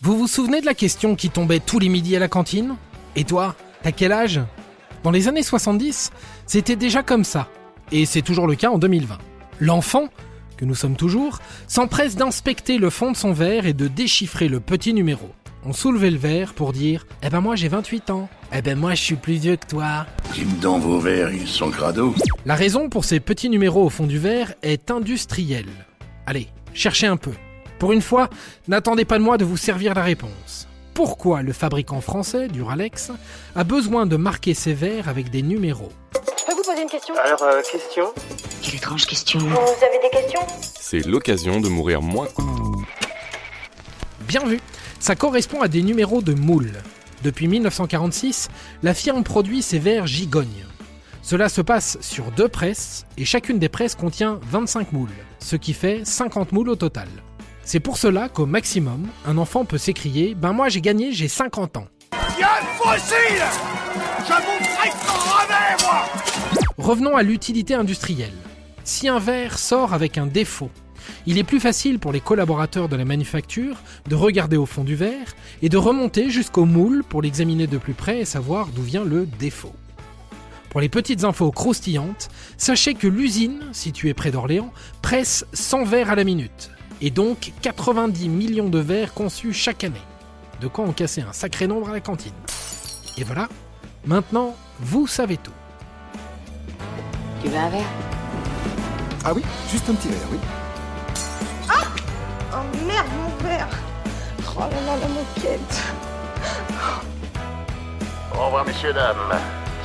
Vous vous souvenez de la question qui tombait tous les midis à la cantine? Et toi, t'as quel âge? Dans les années 70, c'était déjà comme ça. Et c'est toujours le cas en 2020. L'enfant, que nous sommes toujours, s'empresse d'inspecter le fond de son verre et de déchiffrer le petit numéro. On soulevait le verre pour dire Eh ben moi j'ai 28 ans. Eh ben moi je suis plus vieux que toi. Donc vos verres, ils sont crado. La raison pour ces petits numéros au fond du verre est industrielle. Allez, cherchez un peu. Pour une fois, n'attendez pas de moi de vous servir la réponse. Pourquoi le fabricant français, Duralex, a besoin de marquer ses verres avec des numéros Je peux vous poser une question Alors, euh, question Quelle étrange question. Vous avez des questions C'est l'occasion de mourir moins. Bien vu, ça correspond à des numéros de moules. Depuis 1946, la firme produit ses verres gigognes. Cela se passe sur deux presses et chacune des presses contient 25 moules, ce qui fait 50 moules au total. C'est pour cela qu'au maximum, un enfant peut s'écrier Ben moi j'ai gagné, j'ai 50 ans. Revenons à l'utilité industrielle. Si un verre sort avec un défaut, il est plus facile pour les collaborateurs de la manufacture de regarder au fond du verre et de remonter jusqu'au moule pour l'examiner de plus près et savoir d'où vient le défaut. Pour les petites infos croustillantes, sachez que l'usine, située près d'Orléans, presse 100 verres à la minute, et donc 90 millions de verres conçus chaque année. De quoi en casser un sacré nombre à la cantine. Et voilà, maintenant, vous savez tout. Tu veux un verre? Ah oui, juste un petit verre, oui. Oh merde, mon verre Oh là là, la moquette Au revoir, messieurs, dames.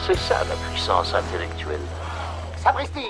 C'est ça la puissance intellectuelle. Sapristi